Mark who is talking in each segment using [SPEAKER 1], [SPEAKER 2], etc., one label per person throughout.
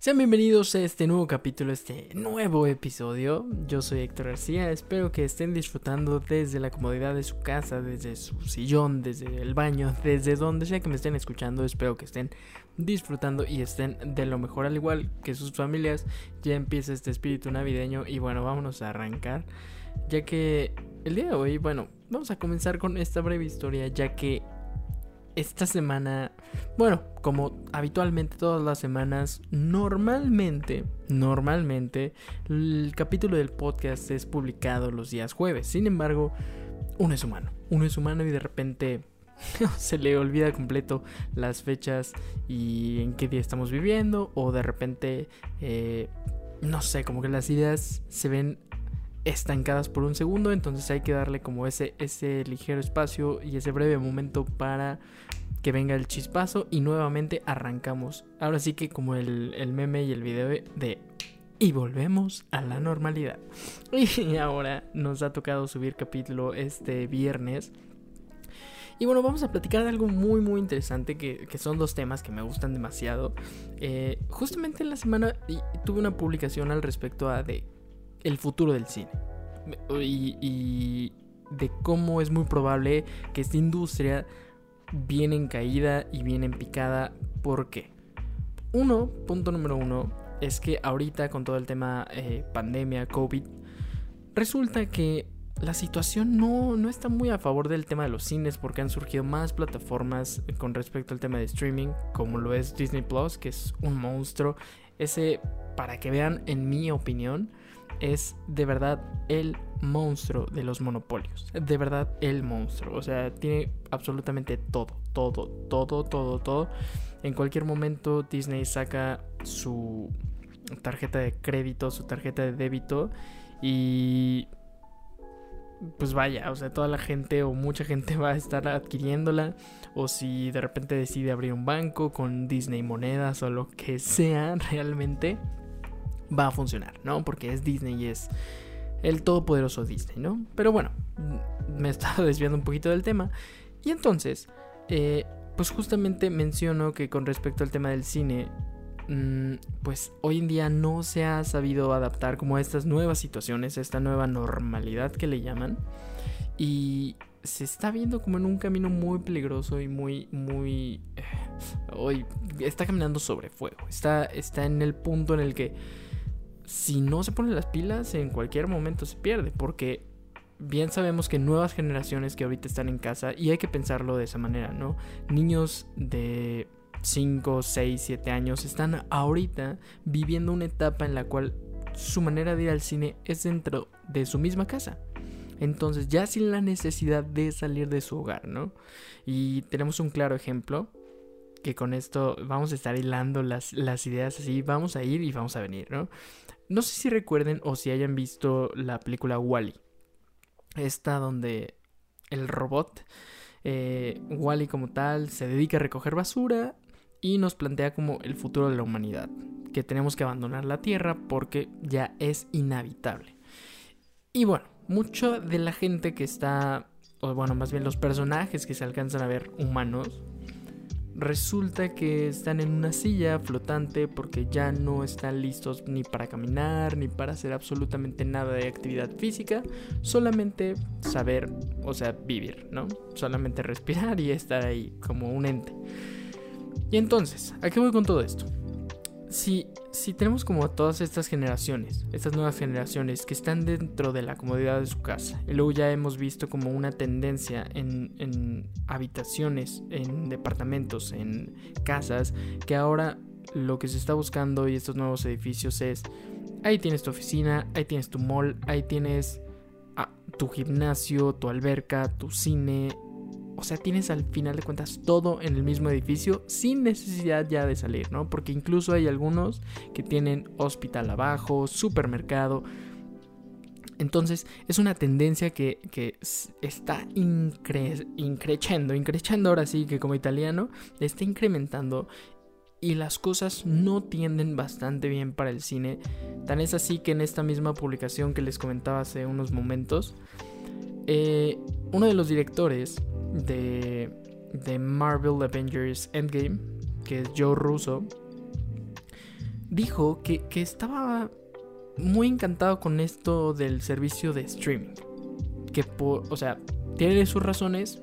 [SPEAKER 1] Sean bienvenidos a este nuevo capítulo, este nuevo episodio. Yo soy Héctor García, espero que estén disfrutando desde la comodidad de su casa, desde su sillón, desde el baño, desde donde sea que me estén escuchando. Espero que estén disfrutando y estén de lo mejor, al igual que sus familias. Ya empieza este espíritu navideño y bueno, vámonos a arrancar. Ya que el día de hoy, bueno, vamos a comenzar con esta breve historia, ya que esta semana, bueno, como habitualmente todas las semanas, normalmente, normalmente, el capítulo del podcast es publicado los días jueves. Sin embargo, uno es humano, uno es humano y de repente se le olvida completo las fechas y en qué día estamos viviendo o de repente, eh, no sé, como que las ideas se ven estancadas por un segundo, entonces hay que darle como ese, ese ligero espacio y ese breve momento para que venga el chispazo y nuevamente arrancamos. Ahora sí que como el, el meme y el video de y volvemos a la normalidad. Y ahora nos ha tocado subir capítulo este viernes. Y bueno, vamos a platicar de algo muy muy interesante que, que son dos temas que me gustan demasiado. Eh, justamente en la semana tuve una publicación al respecto a de el futuro del cine. Y, de cómo es muy probable que esta industria viene en caída y viene en picada. ¿Por qué? Uno, punto número uno, es que ahorita con todo el tema eh, pandemia, COVID, resulta que la situación no, no está muy a favor del tema de los cines porque han surgido más plataformas con respecto al tema de streaming, como lo es Disney Plus, que es un monstruo. Ese, para que vean, en mi opinión, es de verdad el monstruo de los monopolios. De verdad el monstruo. O sea, tiene absolutamente todo, todo, todo, todo, todo. En cualquier momento Disney saca su tarjeta de crédito, su tarjeta de débito y pues vaya, o sea, toda la gente o mucha gente va a estar adquiriéndola. O si de repente decide abrir un banco con Disney monedas o lo que sea realmente, va a funcionar, ¿no? Porque es Disney y es el todopoderoso Disney, ¿no? Pero bueno, me he estado desviando un poquito del tema. Y entonces, eh, pues justamente menciono que con respecto al tema del cine, mm, pues hoy en día no se ha sabido adaptar como a estas nuevas situaciones, a esta nueva normalidad que le llaman. Y se está viendo como en un camino muy peligroso y muy, muy... Eh, hoy está caminando sobre fuego. Está, está en el punto en el que si no se ponen las pilas, en cualquier momento se pierde, porque bien sabemos que nuevas generaciones que ahorita están en casa, y hay que pensarlo de esa manera, ¿no? Niños de 5, 6, 7 años están ahorita viviendo una etapa en la cual su manera de ir al cine es dentro de su misma casa. Entonces, ya sin la necesidad de salir de su hogar, ¿no? Y tenemos un claro ejemplo que con esto vamos a estar hilando las, ideas así, vamos a ir y vamos a venir, ¿no? No sé si recuerden o si hayan visto la película Wally. Esta donde el robot, eh, Wally como tal, se dedica a recoger basura y nos plantea como el futuro de la humanidad. Que tenemos que abandonar la Tierra porque ya es inhabitable. Y bueno, mucha de la gente que está, o bueno, más bien los personajes que se alcanzan a ver humanos, resulta que están en una silla flotante porque ya no están listos ni para caminar ni para hacer absolutamente nada de actividad física, solamente saber, o sea, vivir, ¿no? Solamente respirar y estar ahí como un ente. Y entonces, ¿a qué voy con todo esto? Si, si tenemos como todas estas generaciones, estas nuevas generaciones que están dentro de la comodidad de su casa, y luego ya hemos visto como una tendencia en, habitaciones, en departamentos, en casas, que ahora lo que se está buscando y estos nuevos edificios es, ahí tienes tu oficina, ahí tienes tu mall, ahí tienes ah, tu gimnasio, tu alberca, tu cine, o sea, tienes al final de cuentas todo en el mismo edificio sin necesidad ya de salir, ¿no? Porque incluso hay algunos que tienen hospital abajo, supermercado. Entonces es una tendencia que, está incre increchendo, increchando ahora sí que como italiano, está incrementando y las cosas no tienden bastante bien para el cine. Tan es así que en esta misma publicación que les comentaba hace unos momentos, eh, uno de los directores de, de Marvel Avengers Endgame, que es Joe Russo, dijo que, que estaba muy encantado con esto del servicio de streaming. Que por, o sea, tiene sus razones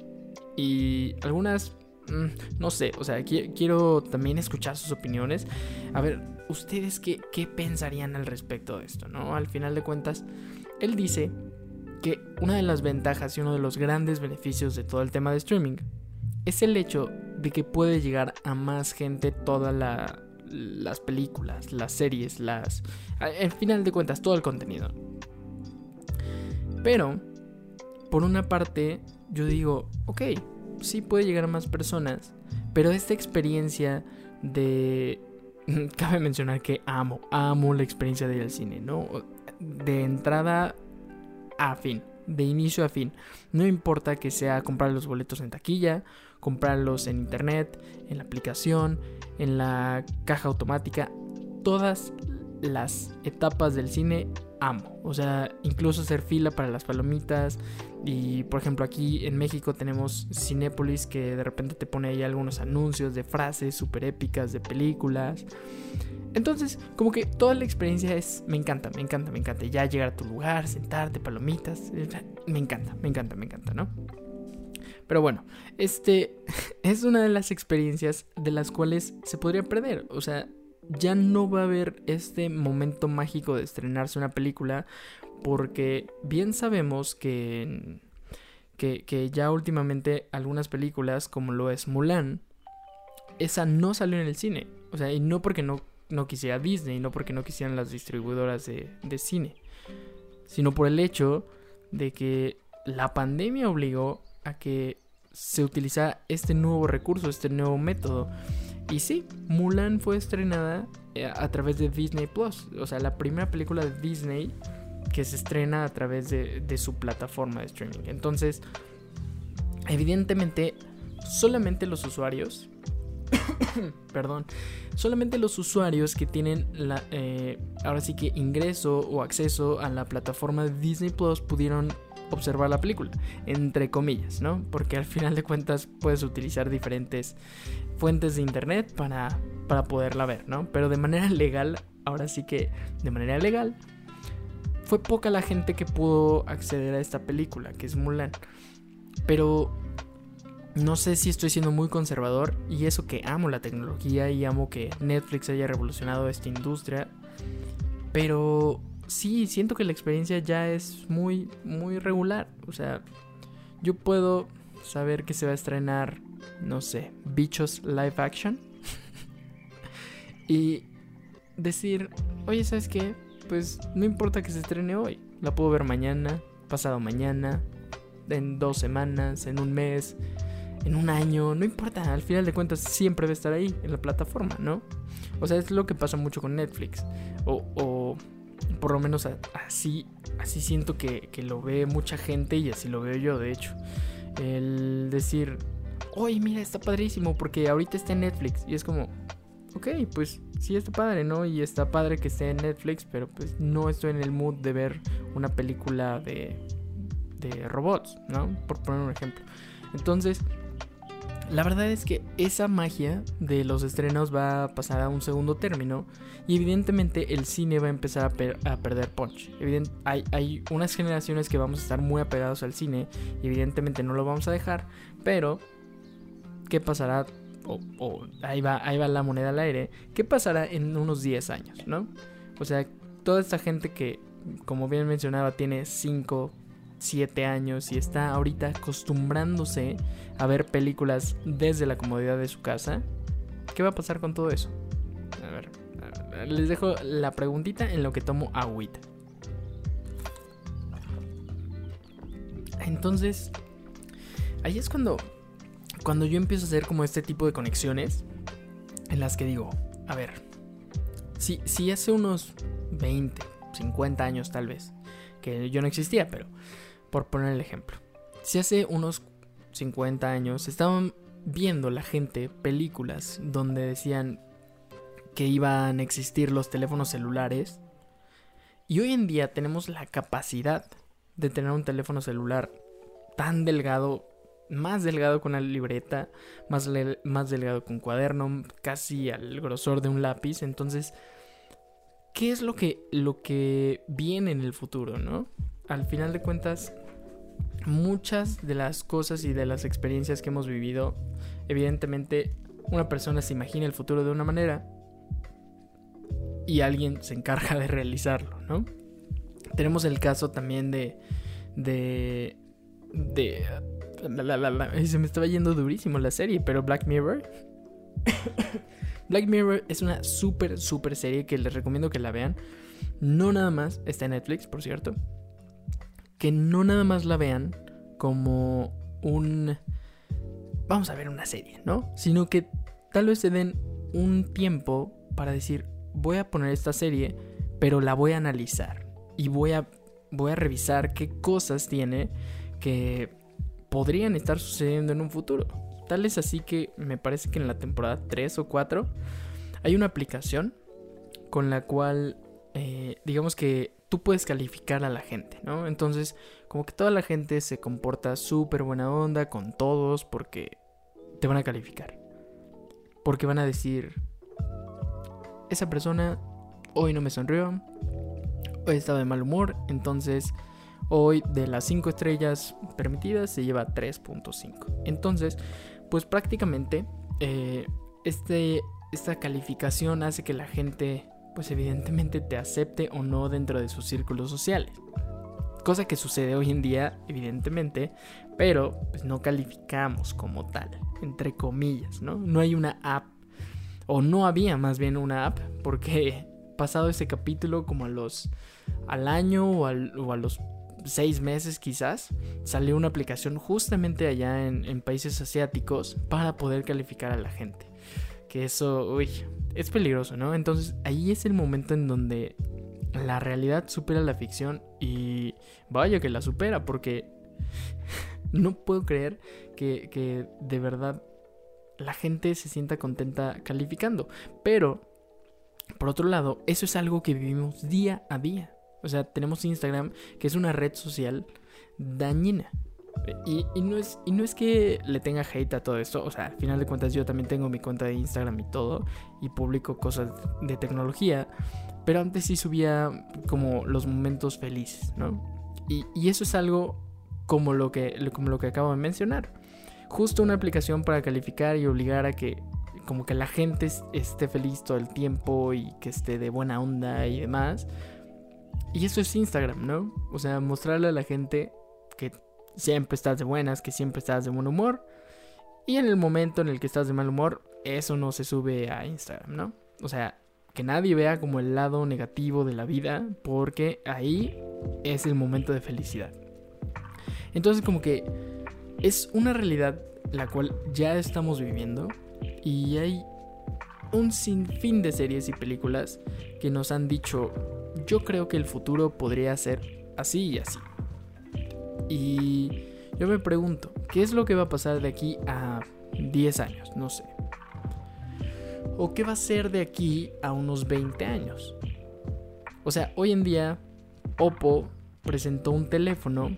[SPEAKER 1] y algunas, mm, no sé, o sea, quiero también escuchar sus opiniones. A ver, ¿ustedes qué, qué pensarían al respecto de esto? ¿No? Al final de cuentas, él dice que una de las ventajas y uno de los grandes beneficios de todo el tema de streaming es el hecho de que puede llegar a más gente todas las películas, las series, las... Al final de cuentas, todo el contenido. Pero, por una parte, yo digo, ok, sí puede llegar a más personas, pero esta experiencia de... Cabe mencionar que amo, amo la experiencia de ir al cine, ¿no? De entrada a fin, de inicio a fin. No importa que sea comprar los boletos en taquilla, comprarlos en internet, en la aplicación, en la caja automática, todas las etapas del cine amo. O sea, incluso hacer fila para las palomitas. Y por ejemplo, aquí en México tenemos Cinépolis que de repente te pone ahí algunos anuncios de frases súper épicas de películas. Entonces, como que toda la experiencia es. Me encanta, me encanta, me encanta. Ya llegar a tu lugar, sentarte, palomitas. Me encanta, me encanta, me encanta, ¿no? Pero bueno, este es una de las experiencias de las cuales se podría perder. O sea, ya no va a haber este momento mágico de estrenarse una película porque bien sabemos que, que, ya últimamente algunas películas como lo es Mulan, esa no salió en el cine. O sea, y no porque no, no quisiera Disney, no porque no quisieran las distribuidoras de, de cine, sino por el hecho de que la pandemia obligó a que se utilizara este nuevo recurso, este nuevo método. Y sí, Mulan fue estrenada eh, a través de Disney Plus. O sea, la primera película de Disney que se estrena a través de, su plataforma de streaming. Entonces, evidentemente, solamente los usuarios. perdón. Solamente los usuarios que tienen la, eh, ahora sí que ingreso o acceso a la plataforma de Disney Plus pudieron observar la película, entre comillas, ¿no? Porque al final de cuentas puedes utilizar diferentes fuentes de internet para, para poderla ver, ¿no? Pero de manera legal, ahora sí que de manera legal, fue poca la gente que pudo acceder a esta película, que es Mulan. Pero no sé si estoy siendo muy conservador y eso que amo la tecnología y amo que Netflix haya revolucionado esta industria. Pero sí, siento que la experiencia ya es muy, muy regular. O sea, yo puedo saber que se va a estrenar, no sé, Bichos Live Action. y decir, oye, ¿sabes qué? Pues no importa que se estrene hoy. La puedo ver mañana, pasado mañana, en dos semanas, en un mes, en un año. No importa, al final de cuentas siempre va a estar ahí, en la plataforma, ¿no? O sea, es lo que pasa mucho con Netflix. O, o por lo menos así, así siento que, lo ve mucha gente y así lo veo yo, de hecho. El decir, oye, mira, está padrísimo porque ahorita está en Netflix. Y es como, ok, pues sí está padre, ¿no? Y está padre que esté en Netflix, pero pues no estoy en el mood de ver una película de, de robots, ¿no? Por poner un ejemplo. Entonces, la verdad es que esa magia de los estrenos va a pasar a un segundo término y evidentemente el cine va a empezar a, perder punch. hay, hay, unas generaciones que vamos a estar muy apegados al cine y evidentemente no lo vamos a dejar, pero ¿qué pasará? O, ahí, va, ahí va la moneda al aire. ¿Qué pasará en unos 10 años? ¿no? O sea, toda esta gente que, como bien mencionaba, tiene 5, 7 años y está ahorita acostumbrándose a ver películas desde la comodidad de su casa, ¿qué va a pasar con todo eso? A ver, les dejo la preguntita en lo que tomo agüita. Entonces, ahí es cuando cuando yo empiezo a hacer como este tipo de conexiones en las que digo, a ver, si, si hace unos 20, 50 años tal vez, que yo no existía, pero por poner el ejemplo. Si hace unos 50 años estaban viendo la gente películas donde decían que iban a existir los teléfonos celulares, y hoy en día tenemos la capacidad de tener un teléfono celular tan delgado, más delgado con una libreta, más, más delgado con cuaderno, casi al grosor de un lápiz. Entonces, ¿qué es lo que, lo que viene en el futuro, no? Al final de cuentas, muchas de las cosas y de las experiencias que hemos vivido, evidentemente una persona se imagina el futuro de una manera y alguien se encarga de realizarlo, ¿no? Tenemos el caso también de... de... de... se me estaba yendo durísimo la serie, pero Black Mirror... Black Mirror es una súper, súper serie que les recomiendo que la vean. No nada más, está en Netflix, por cierto. Que no nada más la vean como un... Vamos a ver una serie, ¿no? Sino que tal vez se den un tiempo para decir, voy a poner esta serie, pero la voy a analizar. Y voy a, voy a revisar qué cosas tiene que podrían estar sucediendo en un futuro. Tal es así que me parece que en la temporada 3 o 4 hay una aplicación con la cual, eh, digamos que tú puedes calificar a la gente, ¿no? Entonces, como que toda la gente se comporta súper buena onda con todos porque te van a calificar. Porque van a decir, esa persona hoy no me sonrió, hoy estaba de mal humor, entonces hoy de las 5 estrellas permitidas se lleva 3.5. Entonces, pues prácticamente eh, este, esta calificación hace que la gente, pues evidentemente te acepte o no dentro de sus círculos sociales. Cosa que sucede hoy en día, evidentemente, pero pues no calificamos como tal, entre comillas, ¿no? No hay una app, o no había más bien una app, porque pasado ese capítulo como a los, al año o, o a los seis meses quizás, salió una aplicación justamente allá en, países asiáticos para poder calificar a la gente. Que eso, uy, es peligroso, ¿no? Entonces ahí es el momento en donde la realidad supera la ficción y vaya que la supera porque no puedo creer que, que de verdad la gente se sienta contenta calificando. Pero, por otro lado, eso es algo que vivimos día a día. O sea, tenemos Instagram, que es una red social dañina. Y, no es, y no es que le tenga hate a todo esto, o sea, al final de cuentas yo también tengo mi cuenta de Instagram y todo, y publico cosas de tecnología, pero antes sí subía como los momentos felices, ¿no? Y, y eso es algo como lo, que, como lo que acabo de mencionar. Justo una aplicación para calificar y obligar a que como que la gente esté feliz todo el tiempo y que esté de buena onda y demás y eso es Instagram, ¿no? O sea, mostrarle a la gente que siempre estás de buenas, que siempre estás de buen humor. Y en el momento en el que estás de mal humor, eso no se sube a Instagram, ¿no? O sea, que nadie vea como el lado negativo de la vida, porque ahí es el momento de felicidad. Entonces como que es una realidad la cual ya estamos viviendo y hay un sinfín de series y películas que nos han dicho yo creo que el futuro podría ser así y así. Y yo me pregunto, ¿qué es lo que va a pasar de aquí a 10 años? No sé. ¿O qué va a ser de aquí a unos 20 años? O sea, hoy en día Oppo presentó un teléfono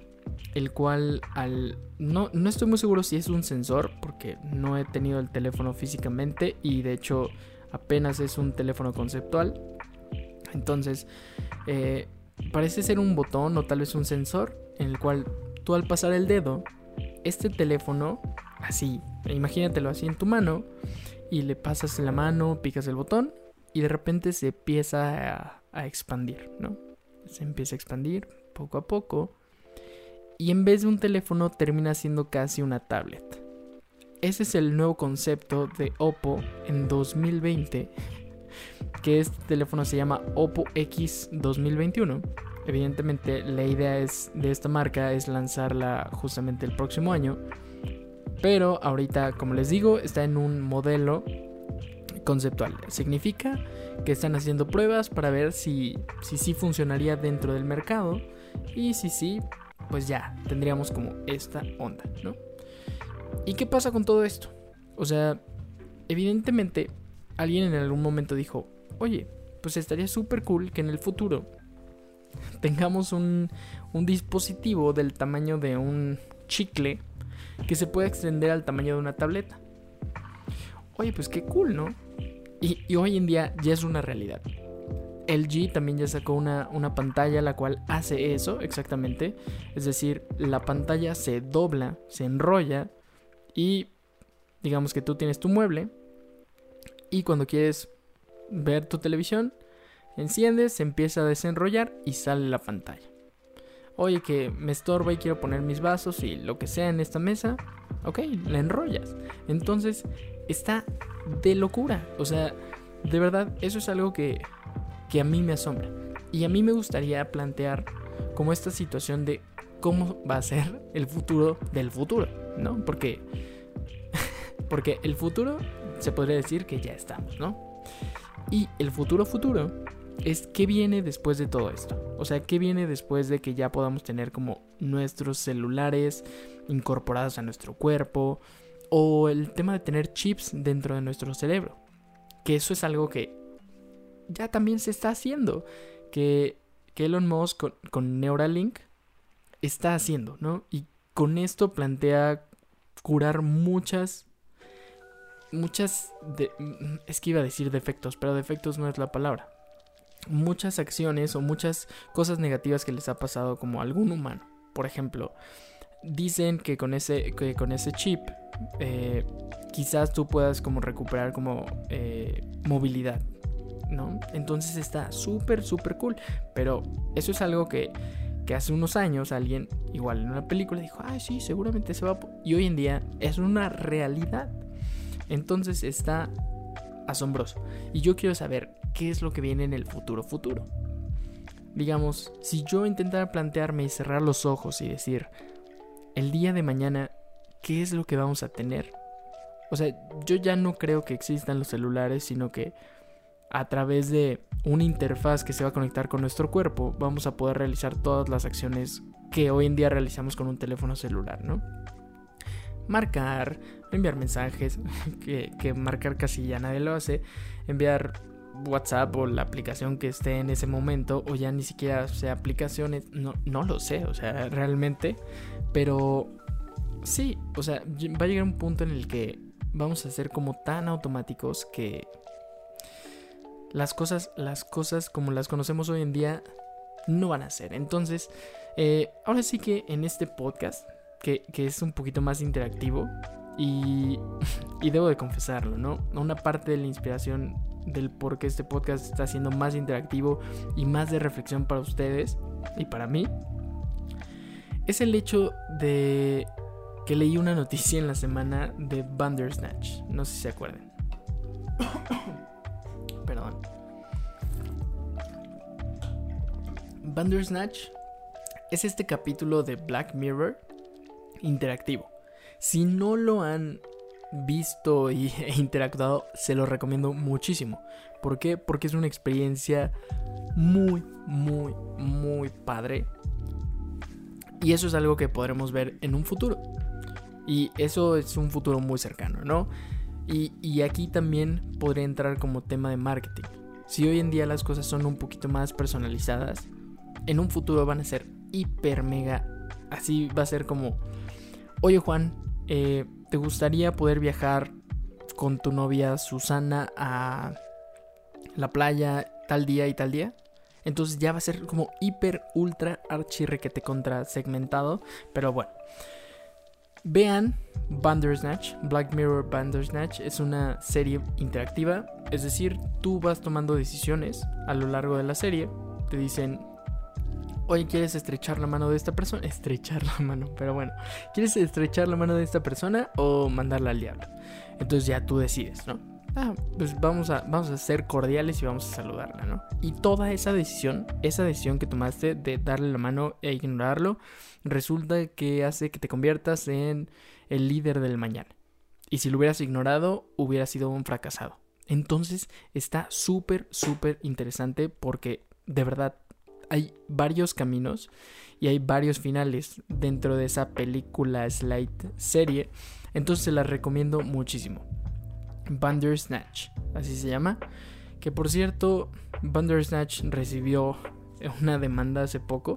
[SPEAKER 1] el cual al no, no estoy muy seguro si es un sensor porque no he tenido el teléfono físicamente y de hecho apenas es un teléfono conceptual entonces, eh, parece ser un botón o tal vez un sensor en el cual tú al pasar el dedo, este teléfono, así, imagínatelo así en tu mano, y le pasas la mano, picas el botón y de repente se empieza a, a expandir, ¿no? Se empieza a expandir poco a poco y en vez de un teléfono termina siendo casi una tablet. Ese es el nuevo concepto de Oppo en 2020 que este teléfono se llama Oppo X 2021. Evidentemente la idea es, de esta marca es lanzarla justamente el próximo año. Pero ahorita, como les digo, está en un modelo conceptual. Significa que están haciendo pruebas para ver si sí si, funcionaría dentro del mercado. Y si sí, pues ya tendríamos como esta onda, ¿no? ¿Y qué pasa con todo esto? O sea, evidentemente alguien en algún momento dijo, oye, pues estaría súper cool que en el futuro tengamos un, un dispositivo del tamaño de un chicle que se pueda extender al tamaño de una tableta. Oye, pues qué cool, ¿no? Y, y, hoy en día ya es una realidad. LG también ya sacó una, una, pantalla la cual hace eso exactamente. Es decir, la pantalla se dobla, se enrolla y digamos que tú tienes tu mueble y cuando quieres ver tu televisión, enciendes, empieza a desenrollar y sale la pantalla. Oye, que me estorba y quiero poner mis vasos y lo que sea en esta mesa, ok, la enrollas. Entonces está de locura. O sea, de verdad, eso es algo que, que a mí me asombra. Y a mí me gustaría plantear como esta situación de cómo va a ser el futuro del futuro, ¿no? Porque, porque el futuro se podría decir que ya estamos, ¿no? Y el futuro futuro es qué viene después de todo esto. O sea, qué viene después de que ya podamos tener como nuestros celulares incorporados a nuestro cuerpo. O el tema de tener chips dentro de nuestro cerebro. Que eso es algo que ya también se está haciendo. Que, Elon Musk con, con Neuralink está haciendo, ¿no? Y con esto plantea curar muchas muchas es que iba a decir defectos, pero defectos no es la palabra muchas acciones o muchas cosas negativas que les ha pasado como a algún humano. Por ejemplo, dicen que con ese, que con ese chip eh, quizás tú puedas como recuperar como eh, movilidad, ¿no? Entonces está súper, súper cool. Pero eso es algo que, que hace unos años alguien, igual en una película, dijo, ay, sí, seguramente se va. Y hoy en día es una realidad. Entonces está asombroso. Y yo quiero saber qué es lo que viene en el futuro futuro. Digamos, si yo intentara plantearme y cerrar los ojos y decir, el día de mañana, ¿qué es lo que vamos a tener? O sea, yo ya no creo que existan los celulares, sino que a través de una interfaz que se va a conectar con nuestro cuerpo, vamos a poder realizar todas las acciones que hoy en día realizamos con un teléfono celular, ¿no? Marcar, enviar mensajes, que, que marcar casi ya nadie lo hace, enviar WhatsApp o la aplicación que esté en ese momento o ya ni siquiera sea aplicaciones, no, no lo sé, o sea, realmente, pero sí, o sea, va a llegar un punto en el que vamos a ser como tan automáticos que las cosas, las cosas como las conocemos hoy en día no van a ser. Entonces, eh, ahora sí que en este podcast, que, es un poquito más interactivo, y, y, debo de confesarlo, ¿no? Una parte de la inspiración del por qué este podcast está siendo más interactivo y más de reflexión para ustedes y para mí, es el hecho de que leí una noticia en la semana de Bandersnatch. No sé si se acuerdan. Perdón. Bandersnatch es este capítulo de Black Mirror interactivo. Si no lo han visto y, e interactuado, se lo recomiendo muchísimo. ¿Por qué? Porque es una experiencia muy, muy, muy padre. Y eso es algo que podremos ver en un futuro. Y eso es un futuro muy cercano, ¿no? Y, y aquí también podría entrar como tema de marketing. Si hoy en día las cosas son un poquito más personalizadas, en un futuro van a ser hiper mega. Así va a ser como, oye Juan, eh, ¿te gustaría poder viajar con tu novia Susana a la playa tal día y tal día? Entonces ya va a ser como hiper, ultra, te contra segmentado. Pero bueno. Vean Bandersnatch, Black Mirror Bandersnatch. Es una serie interactiva. Es decir, tú vas tomando decisiones a lo largo de la serie. Te dicen, Oye, ¿quieres estrechar la mano de esta persona? Estrechar la mano, pero bueno. ¿Quieres estrechar la mano de esta persona o mandarla al diablo? Entonces ya tú decides, ¿no? Ah, pues vamos a, vamos a ser cordiales y vamos a saludarla, ¿no? Y toda esa decisión, esa decisión que tomaste de darle la mano e ignorarlo, resulta que hace que te conviertas en el líder del mañana. Y si lo hubieras ignorado, hubiera sido un fracasado. Entonces está súper, súper interesante porque de verdad hay varios caminos y hay varios finales dentro de esa película slide serie. Entonces se la recomiendo muchísimo. Bandersnatch, así se llama. Que por cierto, Bandersnatch recibió una demanda hace poco.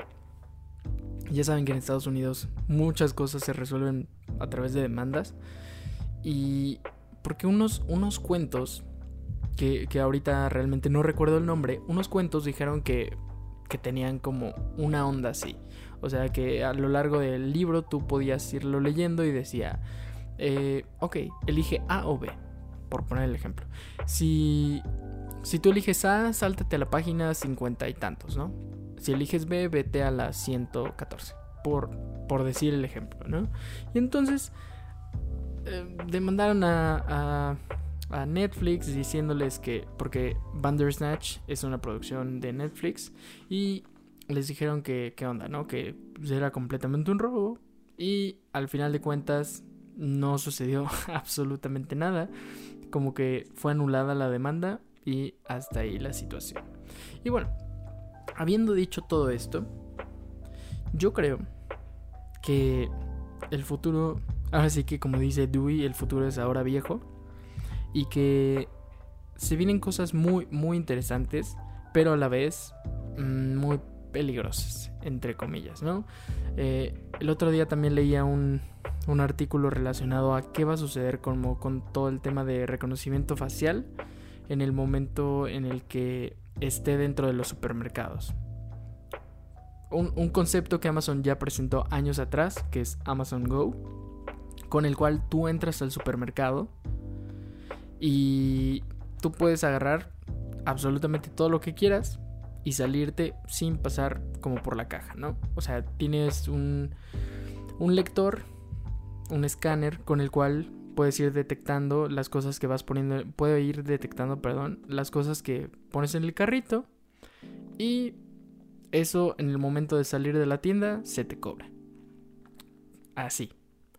[SPEAKER 1] Ya saben que en Estados Unidos muchas cosas se resuelven a través de demandas. Y porque unos, unos cuentos que, que ahorita realmente no recuerdo el nombre, unos cuentos dijeron que, que tenían como una onda así. O sea que a lo largo del libro tú podías irlo leyendo y decía, eh, ok, elige A o B, por poner el ejemplo. Si, si tú eliges A, sáltate a la página 50 y tantos, ¿no? Si eliges B, vete a la 114, por, por decir el ejemplo, ¿no? Y entonces eh, demandaron a, a, Netflix diciéndoles que, porque Bandersnatch es una producción de Netflix, y les dijeron que, ¿qué onda, no? Que era completamente un robo, y al final de cuentas no sucedió absolutamente nada, como que fue anulada la demanda y hasta ahí la situación. Y bueno, habiendo dicho todo esto, yo creo que el futuro, ahora sí que como dice Dewey, el futuro es ahora viejo y que se vienen cosas muy, muy interesantes, pero a la vez mm, muy peligrosas, entre comillas, ¿no? Eh, el otro día también leía un, un, artículo relacionado a qué va a suceder como con todo el tema de reconocimiento facial en el momento en el que esté dentro de los supermercados. Un, un concepto que Amazon ya presentó años atrás, que es Amazon Go, con el cual tú entras al supermercado y tú puedes agarrar absolutamente todo lo que quieras y salirte sin pasar como por la caja, ¿no? O sea, tienes un, un lector, un escáner con el cual puedes ir detectando las cosas que vas poniendo, puede ir detectando, perdón, las cosas que pones en el carrito y eso en el momento de salir de la tienda se te cobra. Así.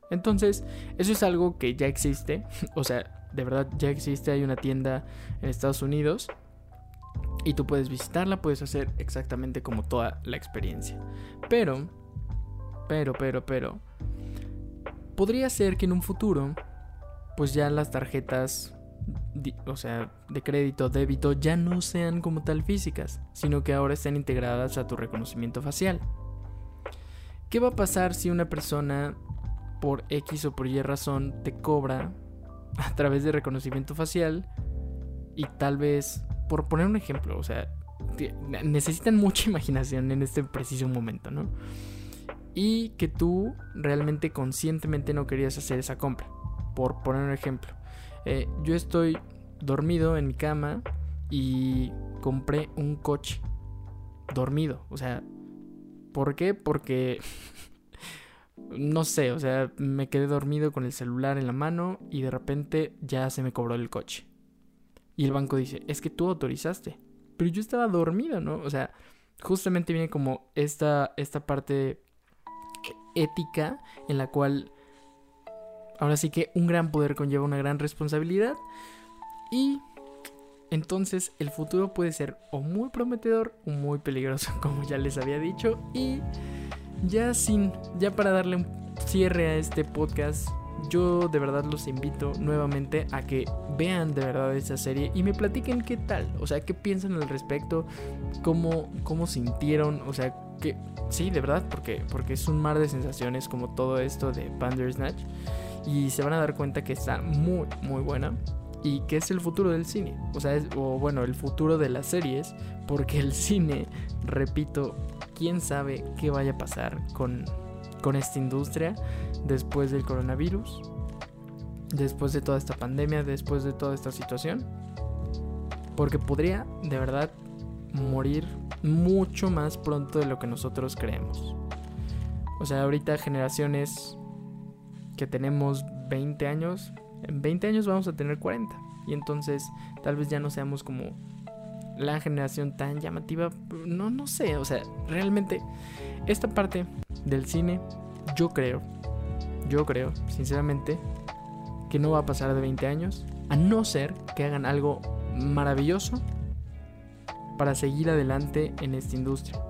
[SPEAKER 1] Entonces, eso es algo que ya existe, o sea, de verdad ya existe, hay una tienda en Estados Unidos y tú puedes visitarla, puedes hacer exactamente como toda la experiencia. Pero, pero, pero, pero, podría ser que en un futuro, pues ya las tarjetas, o sea, de crédito, débito, ya no sean como tal físicas, sino que ahora estén integradas a tu reconocimiento facial. ¿Qué va a pasar si una persona, por X o por Y razón, te cobra a través de reconocimiento facial y tal vez por poner un ejemplo, o sea, necesitan mucha imaginación en este preciso momento, ¿no? Y que tú realmente conscientemente no querías hacer esa compra. Por poner un ejemplo, eh, yo estoy dormido en mi cama y compré un coche dormido. O sea, ¿por qué? Porque no sé, o sea, me quedé dormido con el celular en la mano y de repente ya se me cobró el coche. Y el banco dice, es que tú autorizaste. Pero yo estaba dormido, ¿no? O sea, justamente viene como esta, esta parte ética en la cual ahora sí que un gran poder conlleva una gran responsabilidad. Y entonces el futuro puede ser o muy prometedor o muy peligroso, como ya les había dicho. Y ya sin, ya para darle un cierre a este podcast, yo de verdad los invito nuevamente a que vean de verdad esa serie y me platiquen qué tal, o sea, qué piensan al respecto, cómo, cómo sintieron, o sea, que sí, de verdad, porque, porque es un mar de sensaciones como todo esto de Bandersnatch y se van a dar cuenta que está muy, muy buena y que es el futuro del cine, o sea, o bueno, el futuro de las series, porque el cine, repito, quién sabe qué vaya a pasar con, con esta industria después del coronavirus, después de toda esta pandemia, después de toda esta situación. Porque podría de verdad morir mucho más pronto de lo que nosotros creemos. O sea, ahorita generaciones que tenemos 20 años, en 20 años vamos a tener 40. Y entonces tal vez ya no seamos como la generación tan llamativa. No, no sé, o sea, realmente esta parte del cine, yo creo, yo creo, sinceramente, que no va a pasar de 20 años, a no ser que hagan algo maravilloso para seguir adelante en esta industria.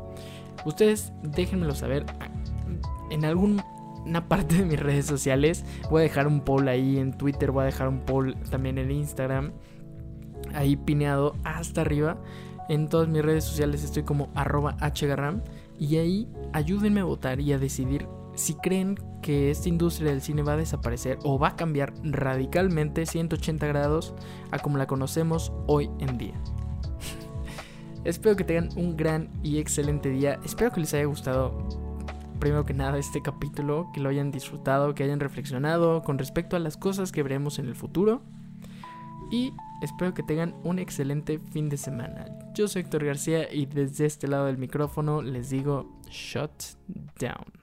[SPEAKER 1] Ustedes déjenmelo saber en alguna parte de mis redes sociales. Voy a dejar un poll ahí en Twitter, voy a dejar un poll también en Instagram, ahí pineado hasta arriba. En todas mis redes sociales estoy como arroba hgarram y ahí ayúdenme a votar y a decidir si creen que esta industria del cine va a desaparecer o va a cambiar radicalmente 180 grados a como la conocemos hoy en día. Espero que tengan un gran y excelente día. Espero que les haya gustado primero que nada este capítulo, que lo hayan disfrutado, que hayan reflexionado con respecto a las cosas que veremos en el futuro. Y espero que tengan un excelente fin de semana. Yo soy Héctor García y desde este lado del micrófono les digo shut down.